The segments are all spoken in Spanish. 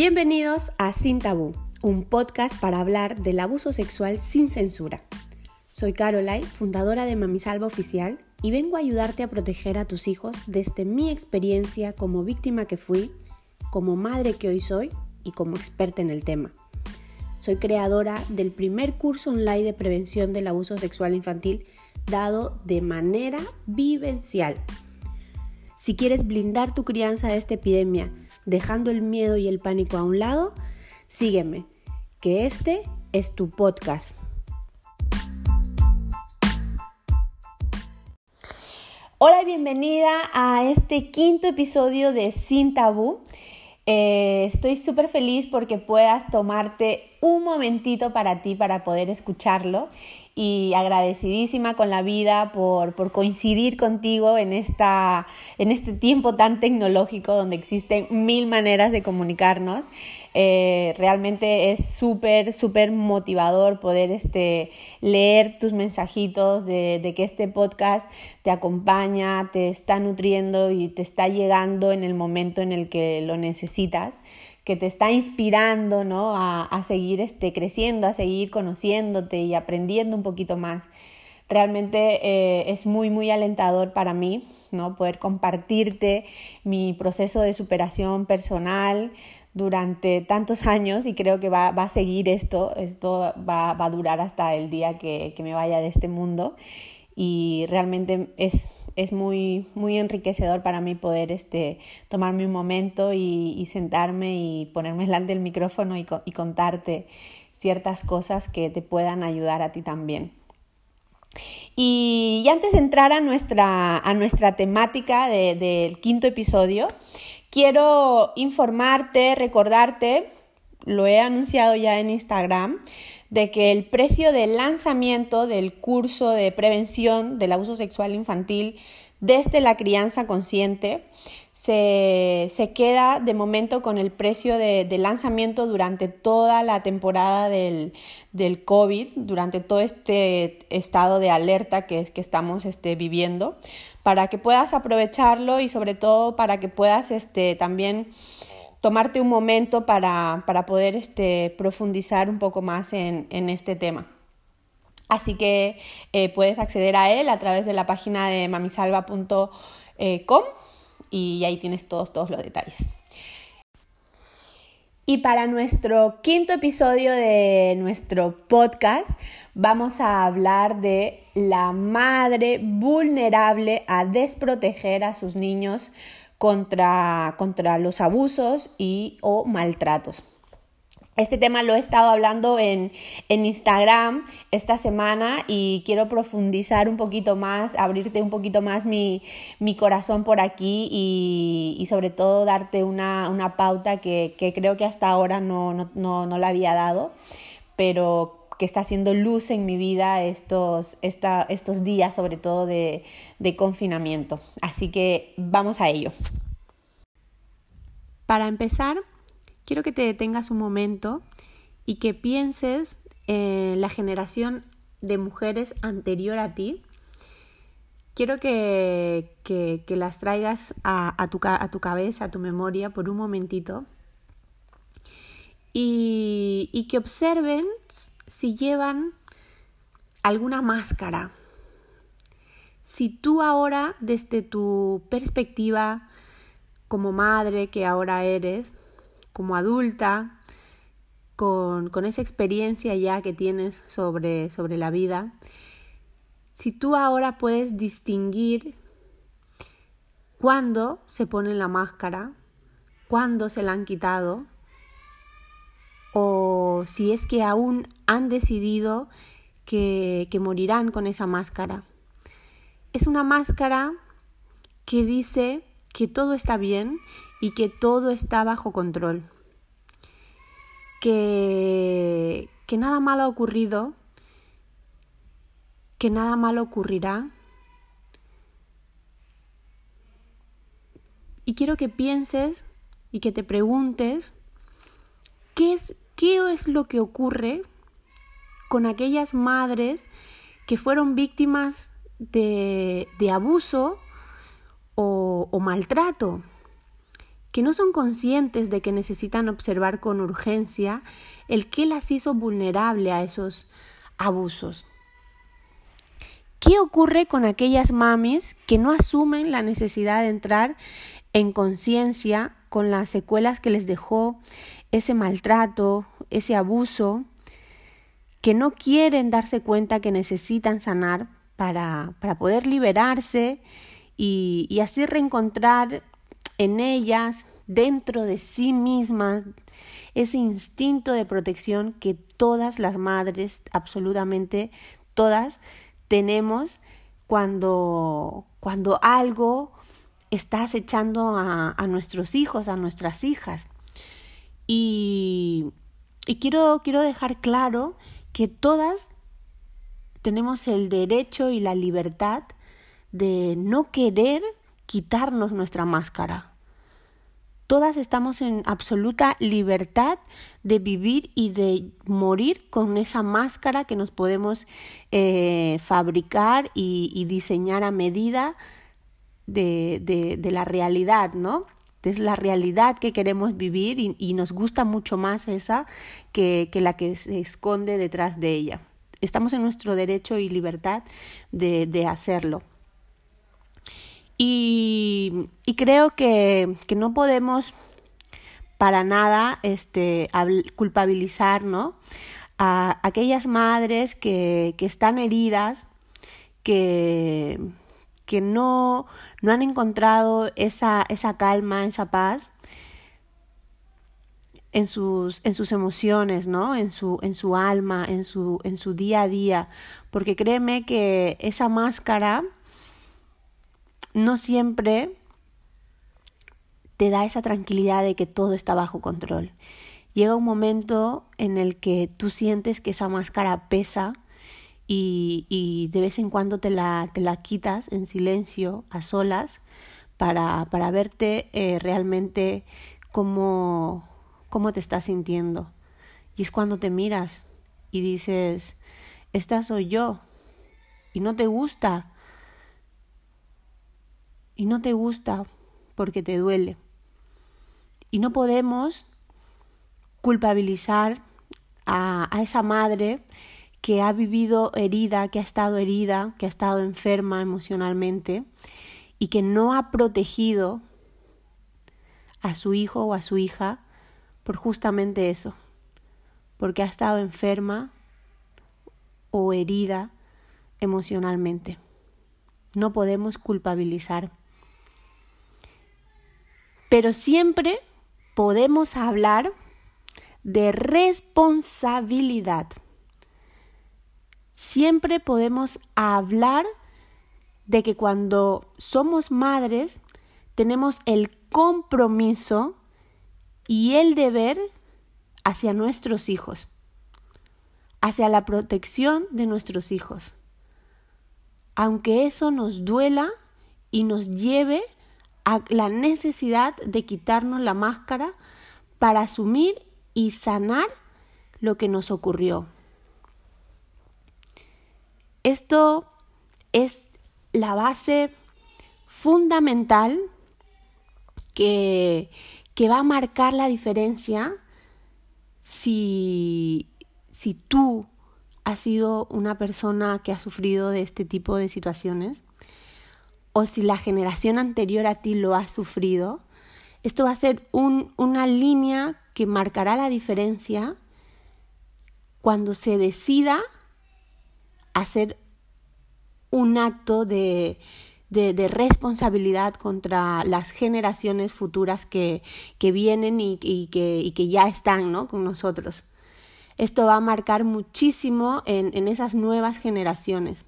Bienvenidos a Sin Tabú, un podcast para hablar del abuso sexual sin censura. Soy Caroline, fundadora de Mamisalva Oficial, y vengo a ayudarte a proteger a tus hijos desde mi experiencia como víctima que fui, como madre que hoy soy y como experta en el tema. Soy creadora del primer curso online de prevención del abuso sexual infantil dado de manera vivencial. Si quieres blindar tu crianza de esta epidemia, dejando el miedo y el pánico a un lado, sígueme, que este es tu podcast. Hola y bienvenida a este quinto episodio de Sin Tabú. Eh, estoy súper feliz porque puedas tomarte un momentito para ti para poder escucharlo y agradecidísima con la vida por, coincidir contigo en, esta, en este tiempo tan tecnológico donde existen mil maneras de comunicarnos. Eh, realmente es súper, súper motivador poder este, leer tus mensajitos de, de que este podcast te acompaña, te está nutriendo y te está llegando en el momento en el que lo necesitas que te está inspirando ¿no? a, seguir este, creciendo, a seguir conociéndote y aprendiendo un poquito más. Realmente eh, es muy, muy alentador para mí ¿no? poder compartirte mi proceso de superación personal durante tantos años y creo que va, a seguir esto, esto va, a durar hasta el día que, que me vaya de este mundo y realmente es es muy, muy enriquecedor para mí poder este, tomarme un momento y, sentarme y ponerme delante del micrófono y, contarte ciertas cosas que te puedan ayudar a ti también. Y, antes de entrar a nuestra, a nuestra temática del quinto episodio, quiero informarte, recordarte, lo he anunciado ya en Instagram, de que el precio de lanzamiento del curso de prevención del abuso sexual infantil desde la crianza consciente se, queda de momento con el precio de, lanzamiento durante toda la temporada del, COVID, durante todo este estado de alerta que, que estamos este, viviendo, para que puedas aprovecharlo y sobre todo para que puedas este, también tomarte un momento para, poder este, profundizar un poco más en, este tema. Así que eh, puedes acceder a él a través de la página de mamisalva.com y ahí tienes todos, todos los detalles. Y para nuestro quinto episodio de nuestro podcast vamos a hablar de la madre vulnerable a desproteger a sus niños contra, contra los abusos y o maltratos. Este tema lo he estado hablando en, en, Instagram esta semana y quiero profundizar un poquito más, abrirte un poquito más mi, mi corazón por aquí y, y sobre todo darte una, una pauta que, que, creo que hasta ahora no, no, no, no la había dado, pero que está haciendo luz en mi vida estos, estos días, sobre todo de, de confinamiento. Así que vamos a ello. Para empezar, quiero que te detengas un momento y que pienses en la generación de mujeres anterior a ti. Quiero que, que, las traigas a, a, tu, a tu cabeza, a tu memoria por un momentito y, y que observen si llevan alguna máscara. Si tú ahora, desde tu perspectiva como madre que ahora eres, como adulta, con, esa experiencia ya que tienes sobre, sobre la vida, si tú ahora puedes distinguir cuándo se ponen la máscara, cuándo se la han quitado, o si es que aún han decidido que, morirán con esa máscara. Es una máscara que dice que todo está bien y que todo está bajo control. Que, que nada malo ha ocurrido, que nada malo ocurrirá. Y quiero que pienses y que te preguntes ¿Qué es, qué es lo que ocurre con aquellas madres que fueron víctimas de, abuso o, maltrato? que no son conscientes de que necesitan observar con urgencia el que las hizo vulnerable a esos abusos. ¿Qué ocurre con aquellas mamis que no asumen la necesidad de entrar en conciencia con las secuelas que les dejó ese maltrato, ese abuso, que no quieren darse cuenta que necesitan sanar para, para poder liberarse y, y así reencontrar en ellas, dentro de sí mismas, ese instinto de protección que todas las madres, absolutamente todas, tenemos cuando, cuando algo está acechando a, nuestros hijos, a nuestras hijas. Y, y quiero, quiero dejar claro que todas tenemos el derecho y la libertad de no querer quitarnos nuestra máscara. Todas estamos en absoluta libertad de vivir y de morir con esa máscara que nos podemos eh, fabricar y, diseñar a medida de, de, la realidad, ¿no? Es la realidad que queremos vivir y, nos gusta mucho más esa que, que, la que se esconde detrás de ella. Estamos en nuestro derecho y libertad de, de hacerlo. Y, y creo que, que, no podemos para nada este, culpabilizar ¿no? a aquellas madres que, que están heridas, que, que no, no han encontrado esa, esa calma, esa paz en sus, en sus emociones, ¿no? En su, en su alma, en su, en su día a día. Porque créeme que esa máscara no siempre te da esa tranquilidad de que todo está bajo control. Llega un momento en el que tú sientes que esa máscara pesa y, de vez en cuando te la, te la quitas en silencio, a solas, para, para verte eh, realmente cómo, cómo te estás sintiendo. Y es cuando te miras y dices, esta soy yo. Y no te gusta, y no te gusta porque te duele. Y no podemos culpabilizar a, a, esa madre que ha vivido herida, que ha estado herida, que ha estado enferma emocionalmente y que no ha protegido a su hijo o a su hija por justamente eso, porque ha estado enferma o herida emocionalmente. No podemos culpabilizar pero siempre podemos hablar de responsabilidad. Siempre podemos hablar de que cuando somos madres tenemos el compromiso y el deber hacia nuestros hijos, hacia la protección de nuestros hijos. Aunque eso nos duela y nos lleve la necesidad de quitarnos la máscara para asumir y sanar lo que nos ocurrió. Esto es la base fundamental que, que va a marcar la diferencia si, si tú has sido una persona que ha sufrido de este tipo de situaciones o si la generación anterior a ti lo ha sufrido, esto va a ser un, una línea que marcará la diferencia cuando se decida hacer un acto de, de, responsabilidad contra las generaciones futuras que, que vienen y, que, y, que, ya están ¿no? con nosotros. Esto va a marcar muchísimo en, en esas nuevas generaciones.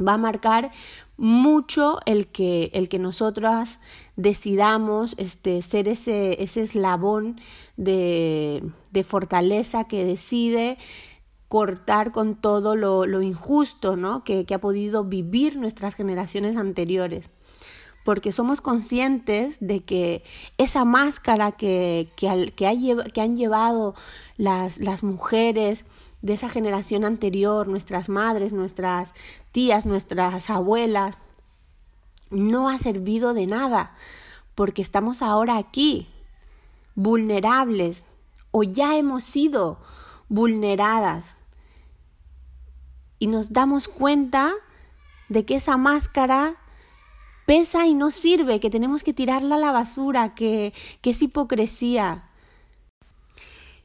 Va a marcar mucho el que, el que nosotras decidamos este, ser ese, ese eslabón de, de fortaleza que decide cortar con todo lo, lo injusto ¿no? que, que ha podido vivir nuestras generaciones anteriores porque somos conscientes de que esa máscara que, que, que, ha, que han llevado las, las mujeres de esa generación anterior, nuestras madres, nuestras tías, nuestras abuelas, no ha servido de nada, porque estamos ahora aquí, vulnerables, o ya hemos sido vulneradas. Y nos damos cuenta de que esa máscara pesa y no sirve, que tenemos que tirarla a la basura, que, que es hipocresía.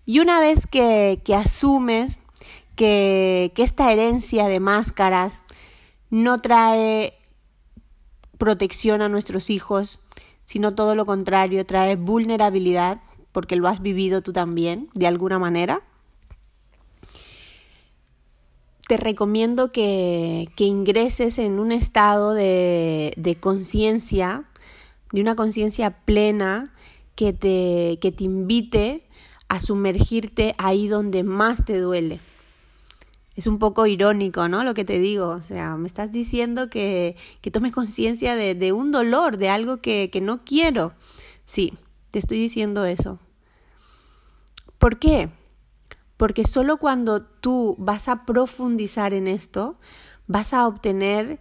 Y una vez que, que asumes que, que esta herencia de máscaras no trae protección a nuestros hijos, sino todo lo contrario, trae vulnerabilidad, porque lo has vivido tú también, de alguna manera. Te recomiendo que, que ingreses en un estado de, de conciencia, de una conciencia plena, que te, que te invite a sumergirte ahí donde más te duele es un poco irónico, ¿no? Lo que te digo, o sea, me estás diciendo que, que tomes conciencia de, de, un dolor, de algo que, que no quiero. Sí, te estoy diciendo eso. ¿Por qué? Porque solo cuando tú vas a profundizar en esto, vas a obtener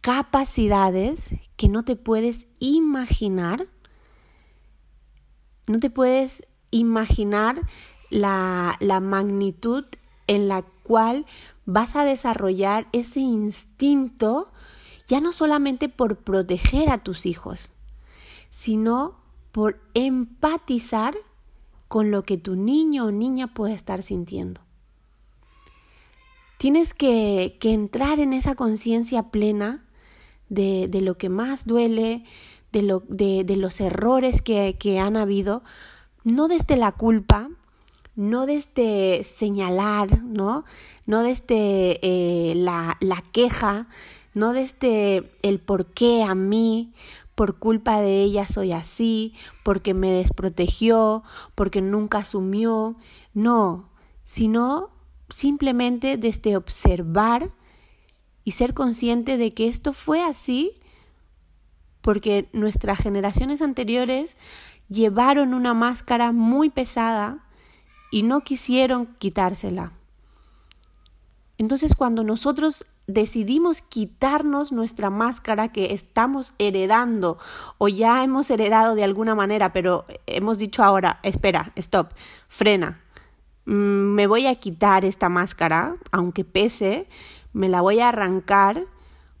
capacidades que no te puedes imaginar. No te puedes imaginar la, la magnitud en la cual vas a desarrollar ese instinto ya no solamente por proteger a tus hijos, sino por empatizar con lo que tu niño o niña puede estar sintiendo. Tienes que, que entrar en esa conciencia plena de, de, lo que más duele, de, lo, de, de los errores que, que han habido, no desde la culpa, no desde señalar, ¿no? No desde eh, la, la queja, no desde el por qué a mí, por culpa de ella soy así, porque me desprotegió, porque nunca asumió, no, sino simplemente desde observar y ser consciente de que esto fue así porque nuestras generaciones anteriores llevaron una máscara muy pesada y no quisieron quitársela. Entonces cuando nosotros decidimos quitarnos nuestra máscara que estamos heredando o ya hemos heredado de alguna manera, pero hemos dicho ahora, espera, stop, frena, mm, me voy a quitar esta máscara, aunque pese, me la voy a arrancar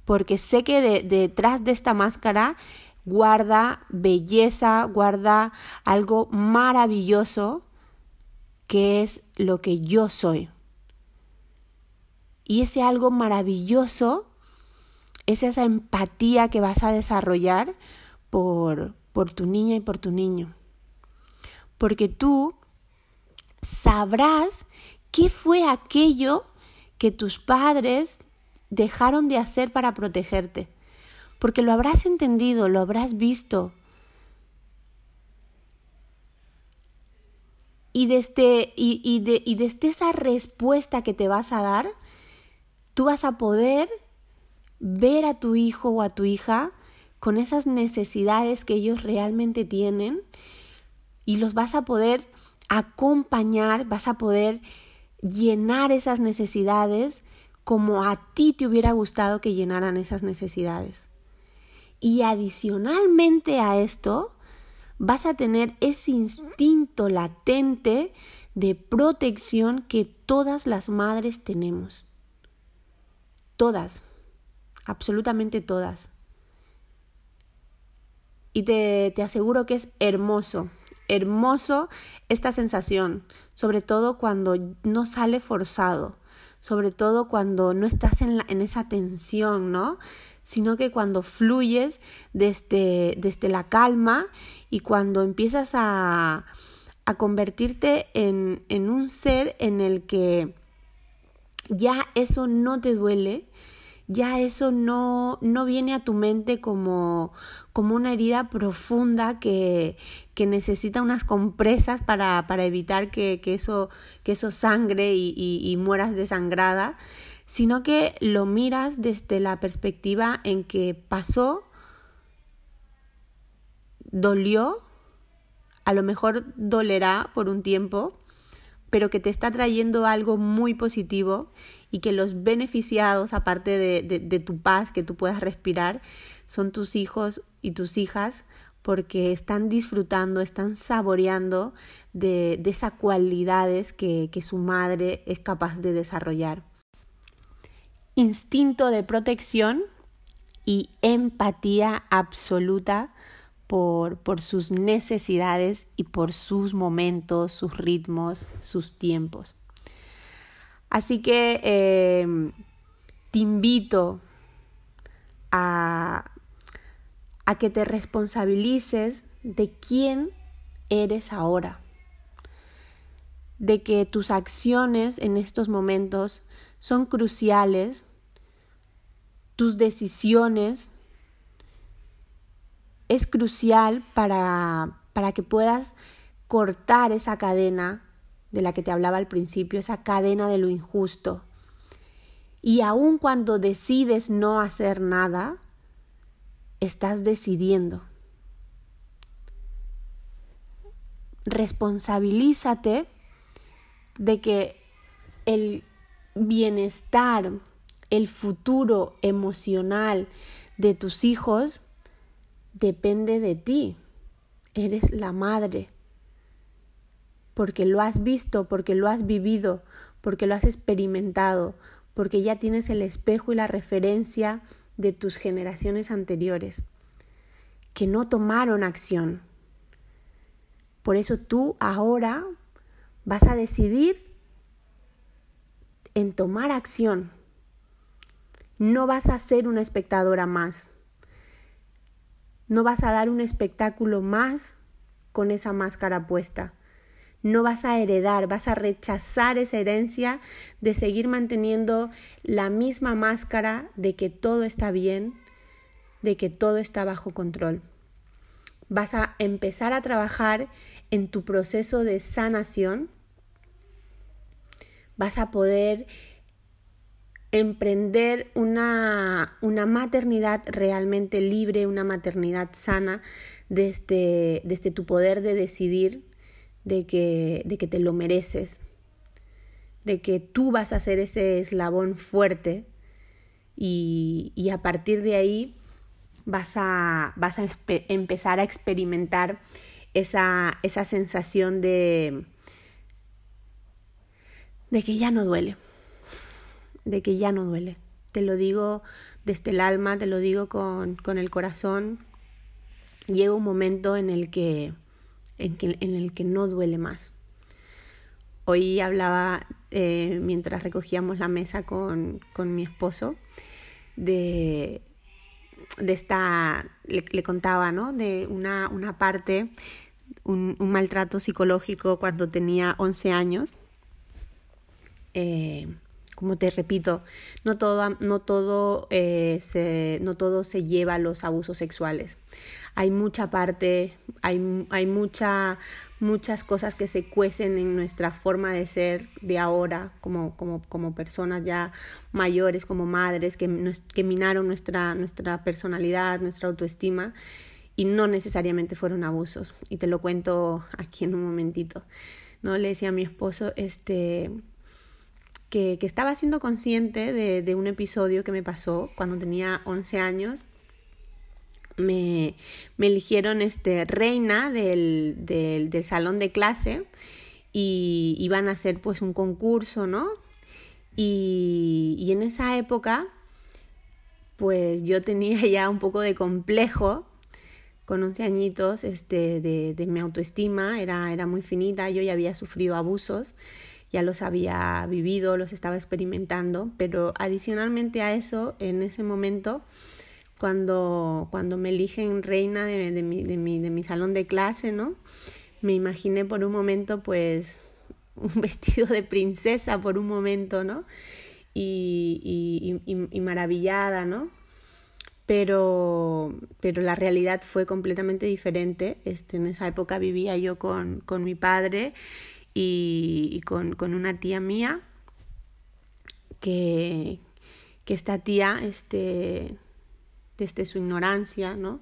porque sé que detrás de esta máscara guarda belleza, guarda algo maravilloso que es lo que yo soy. Y ese algo maravilloso es esa empatía que vas a desarrollar por, por tu niña y por tu niño. Porque tú sabrás qué fue aquello que tus padres dejaron de hacer para protegerte. Porque lo habrás entendido, lo habrás visto, y desde, y, y, de, y desde esa respuesta que te vas a dar, tú vas a poder ver a tu hijo o a tu hija con esas necesidades que ellos realmente tienen y los vas a poder acompañar, vas a poder llenar esas necesidades como a ti te hubiera gustado que llenaran esas necesidades. Y adicionalmente a esto, vas a tener ese instinto latente de protección que todas las madres tenemos. Todas, absolutamente todas. Y te, te aseguro que es hermoso, hermoso esta sensación, sobre todo cuando no sale forzado, sobre todo cuando no estás en, en esa tensión, ¿no? sino que cuando fluyes desde, desde la calma y cuando empiezas a, a convertirte en, en un ser en el que ya eso no te duele, ya eso no, no viene a tu mente como, como una herida profunda que, que necesita unas compresas para, para evitar que, que, eso, que eso sangre y, y, y mueras desangrada, sino que lo miras desde la perspectiva en que pasó, dolió, a lo mejor dolerá por un tiempo, pero que te está trayendo algo muy positivo y que los beneficiados, aparte de, de, tu paz que tú puedas respirar, son tus hijos y tus hijas, porque están disfrutando, están saboreando de, de esas cualidades que, que su madre es capaz de desarrollar. Instinto de protección y empatía absoluta por, sus necesidades y por sus momentos, sus ritmos, sus tiempos. Así que eh, te invito a, a que te responsabilices de quién eres ahora, de que tus acciones en estos momentos son cruciales, tus decisiones es crucial para, para que puedas cortar esa cadena de la que te hablaba al principio, esa cadena de lo injusto. Y aun cuando decides no hacer nada, estás decidiendo. Responsabilízate de que el bienestar, el futuro emocional de tus hijos depende de ti. Eres la madre. Porque lo has visto, porque lo has vivido, porque lo has experimentado, porque ya tienes el espejo y la referencia de tus generaciones anteriores que no tomaron acción. Por eso tú ahora vas a decidir en tomar acción. No vas a ser una espectadora más. No vas a dar un espectáculo más con esa máscara puesta. No vas a heredar, vas a rechazar esa herencia de seguir manteniendo la misma máscara de que todo está bien, de que todo está bajo control. Vas a empezar a trabajar en tu proceso de sanación. Vas a poder emprender una, una maternidad realmente libre, una maternidad sana desde, desde tu poder de decidir de que, de que te lo mereces, de que tú vas a ser ese eslabón fuerte y, y a partir de ahí vas a, vas a empezar a experimentar esa, esa sensación de, de que ya no duele, de que ya no duele. Te lo digo desde el alma, te lo digo con, con el corazón. Llega un momento en el que en, el que no duele más. Hoy hablaba eh, mientras recogíamos la mesa con, mi esposo de, de esta, le, contaba, ¿no? De una, una parte, un, maltrato psicológico cuando tenía 11 años. Eh, como te repito, no todo, no todo, eh, se, no todo se lleva a los abusos sexuales. Hay mucha parte, hay, hay mucha, muchas cosas que se cuecen en nuestra forma de ser de ahora, como, como, como personas ya mayores, como madres, que, que minaron nuestra, nuestra personalidad, nuestra autoestima y no necesariamente fueron abusos. Y te lo cuento aquí en un momentito. ¿no? Le decía a mi esposo, este, que, estaba siendo consciente de, un episodio que me pasó cuando tenía 11 años. Me, eligieron este, reina del, del, salón de clase y iban a hacer pues un concurso, ¿no? Y, y en esa época pues yo tenía ya un poco de complejo con 11 añitos este, de, de mi autoestima, era, era muy finita, yo ya había sufrido abusos ya los había vivido, los estaba experimentando, pero adicionalmente a eso, en ese momento, cuando, cuando me eligen reina de, de, mi, de, mi, de mi salón de clase, ¿no? Me imaginé por un momento, pues, un vestido de princesa por un momento, ¿no? Y, y, y, maravillada, ¿no? Pero, pero la realidad fue completamente diferente. Este, en esa época vivía yo con, con mi padre y, con, con, una tía mía que, que esta tía, este, desde su ignorancia, ¿no?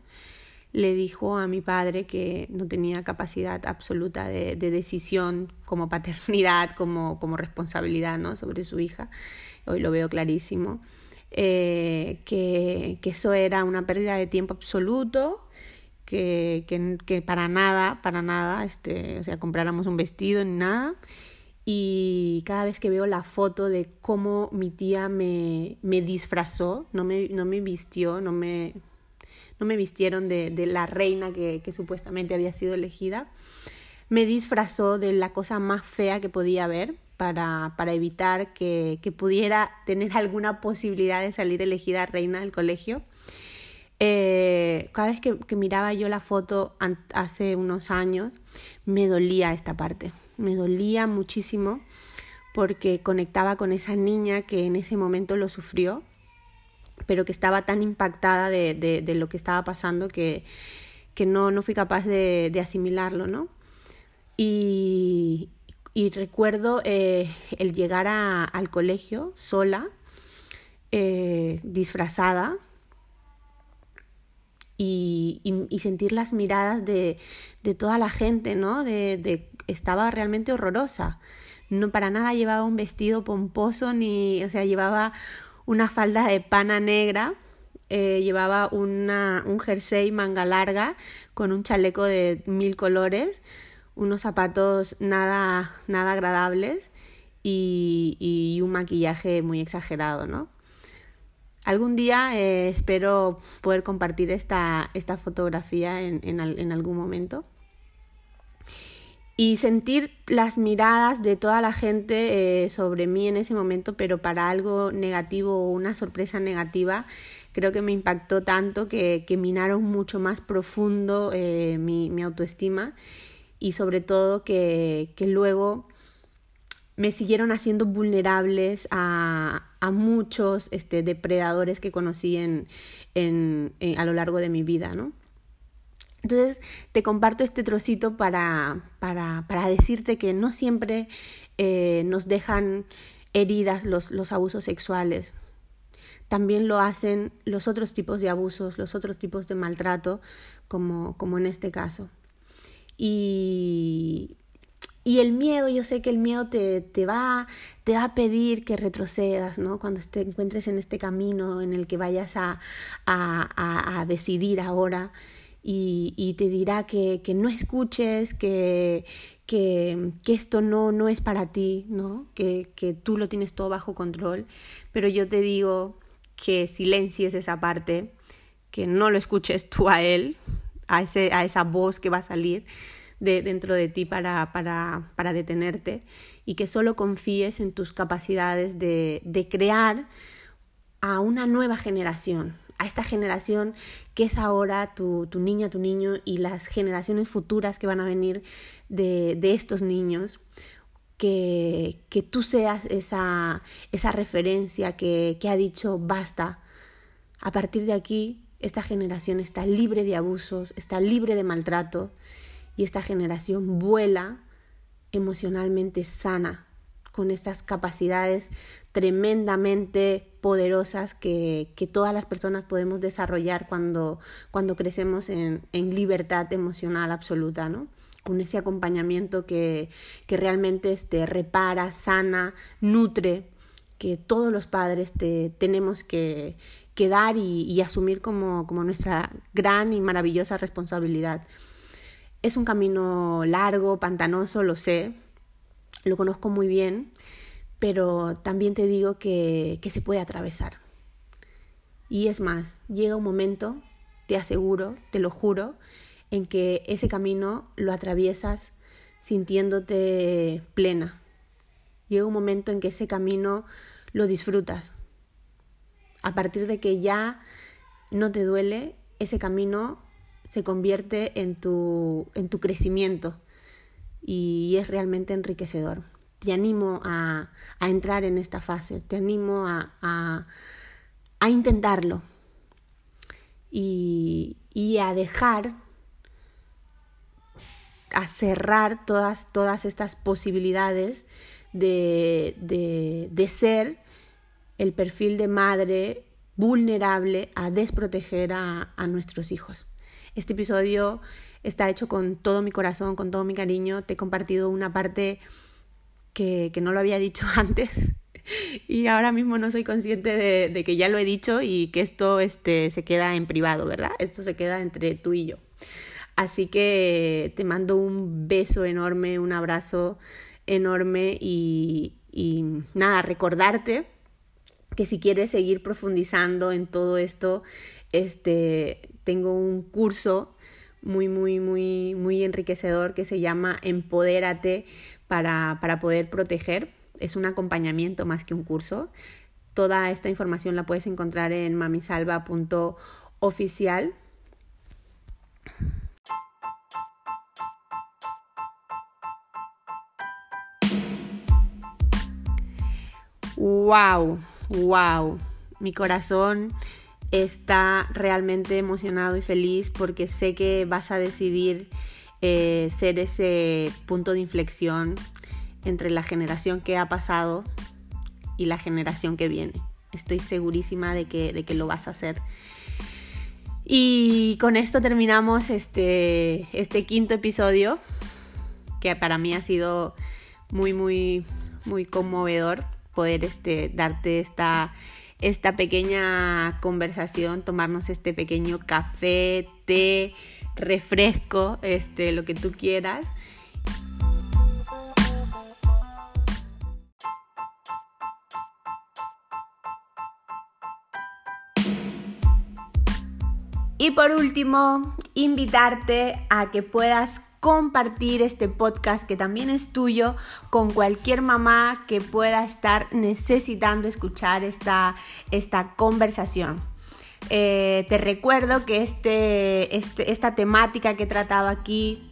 le dijo a mi padre que no tenía capacidad absoluta de, de decisión como paternidad, como, como, responsabilidad ¿no? sobre su hija. Hoy lo veo clarísimo. Eh, que, que, eso era una pérdida de tiempo absoluto que, que, para nada, para nada, este, o sea, compráramos un vestido ni nada. Y cada vez que veo la foto de cómo mi tía me, me disfrazó, no me, no me vistió, no me, no me vistieron de, de la reina que, que, supuestamente había sido elegida, me disfrazó de la cosa más fea que podía haber para, para evitar que, que pudiera tener alguna posibilidad de salir elegida reina del colegio. Eh, cada vez que, que, miraba yo la foto hace unos años, me dolía esta parte, me dolía muchísimo porque conectaba con esa niña que en ese momento lo sufrió, pero que estaba tan impactada de, de, lo que estaba pasando que, que no, no fui capaz de, de asimilarlo, ¿no? Y, y recuerdo eh, el llegar a, al colegio sola, eh, disfrazada, y, sentir las miradas de, de toda la gente, ¿no? De, de, estaba realmente horrorosa. No para nada llevaba un vestido pomposo, ni, o sea, llevaba una falda de pana negra, eh, llevaba una, un jersey manga larga con un chaleco de mil colores, unos zapatos nada, nada agradables y, y un maquillaje muy exagerado, ¿no? Algún día eh, espero poder compartir esta, esta fotografía en, en, algún momento. Y sentir las miradas de toda la gente eh, sobre mí en ese momento, pero para algo negativo o una sorpresa negativa, creo que me impactó tanto que, que minaron mucho más profundo eh, mi, mi autoestima y sobre todo que, que luego me siguieron haciendo vulnerables a, a muchos este, depredadores que conocí en, en, en, a lo largo de mi vida, ¿no? Entonces te comparto este trocito para, para, para decirte que no siempre eh, nos dejan heridas los, los abusos sexuales. También lo hacen los otros tipos de abusos, los otros tipos de maltrato, como, como en este caso. Y, y el miedo, yo sé que el miedo te, te, va, te va a pedir que retrocedas, ¿no? Cuando te encuentres en este camino en el que vayas a, a, a, a decidir ahora y, y, te dirá que, que no escuches, que, que, que, esto no, no es para ti, ¿no? Que, que tú lo tienes todo bajo control. Pero yo te digo que silencies esa parte, que no lo escuches tú a él, a, ese, a esa voz que va a salir de, dentro de ti para, para, para detenerte y que solo confíes en tus capacidades de, de crear a una nueva generación, a esta generación que es ahora tu, tu niña, tu niño y las generaciones futuras que van a venir de, de estos niños, que, que tú seas esa, esa referencia que, que ha dicho basta. A partir de aquí, esta generación está libre de abusos, está libre de maltrato y esta generación vuela emocionalmente sana, con estas capacidades tremendamente poderosas que, que todas las personas podemos desarrollar cuando, cuando crecemos en, en libertad emocional absoluta, ¿no? con ese acompañamiento que, que realmente este, repara, sana, nutre, que todos los padres te, tenemos que, que dar y, y asumir como, como nuestra gran y maravillosa responsabilidad. Es un camino largo, pantanoso, lo sé, lo conozco muy bien, pero también te digo que, que se puede atravesar. Y es más, llega un momento, te aseguro, te lo juro, en que ese camino lo atraviesas sintiéndote plena. Llega un momento en que ese camino lo disfrutas. A partir de que ya no te duele, ese camino se convierte en tu, en tu crecimiento y es realmente enriquecedor. Te animo a, a entrar en esta fase, te animo a, a, a intentarlo y, y, a dejar, a cerrar todas, todas estas posibilidades de, de, de ser el perfil de madre vulnerable a desproteger a, a nuestros hijos. Este episodio está hecho con todo mi corazón, con todo mi cariño. Te he compartido una parte que, que no lo había dicho antes y ahora mismo no soy consciente de, que ya lo he dicho y que esto este, se queda en privado, ¿verdad? Esto se queda entre tú y yo. Así que te mando un beso enorme, un abrazo enorme y, y nada, recordarte que si quieres seguir profundizando en todo esto, este, tengo un curso muy, muy, muy, muy enriquecedor que se llama Empodérate para, para poder proteger. Es un acompañamiento más que un curso. Toda esta información la puedes encontrar en mamisalva.oficial. wow, wow, mi corazón está realmente emocionado y feliz porque sé que vas a decidir eh, ser ese punto de inflexión entre la generación que ha pasado y la generación que viene. Estoy segurísima de que, de que lo vas a hacer. Y con esto terminamos este, este quinto episodio, que para mí ha sido muy, muy, muy conmovedor poder este, darte esta, esta pequeña conversación, tomarnos este pequeño café, té, refresco, este, lo que tú quieras. Y por último, invitarte a que puedas compartir este podcast que también es tuyo con cualquier mamá que pueda estar necesitando escuchar esta, esta conversación. Eh, te recuerdo que este, este, esta temática que he tratado aquí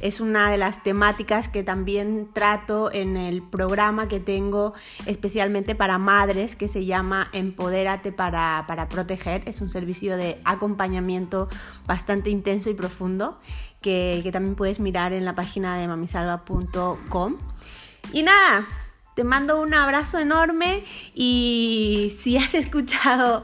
es una de las temáticas que también trato en el programa que tengo especialmente para madres que se llama Empodérate para, para proteger. Es un servicio de acompañamiento bastante intenso y profundo que, que también puedes mirar en la página de mamisalva.com. Y nada, te mando un abrazo enorme y si has escuchado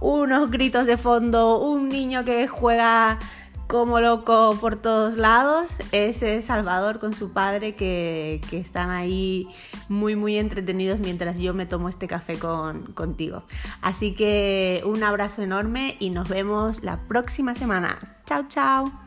unos gritos de fondo, un niño que juega como loco por todos lados. Ese es Salvador con su padre que, que, están ahí muy muy entretenidos mientras yo me tomo este café con, contigo. Así que un abrazo enorme y nos vemos la próxima semana. Chao, chao.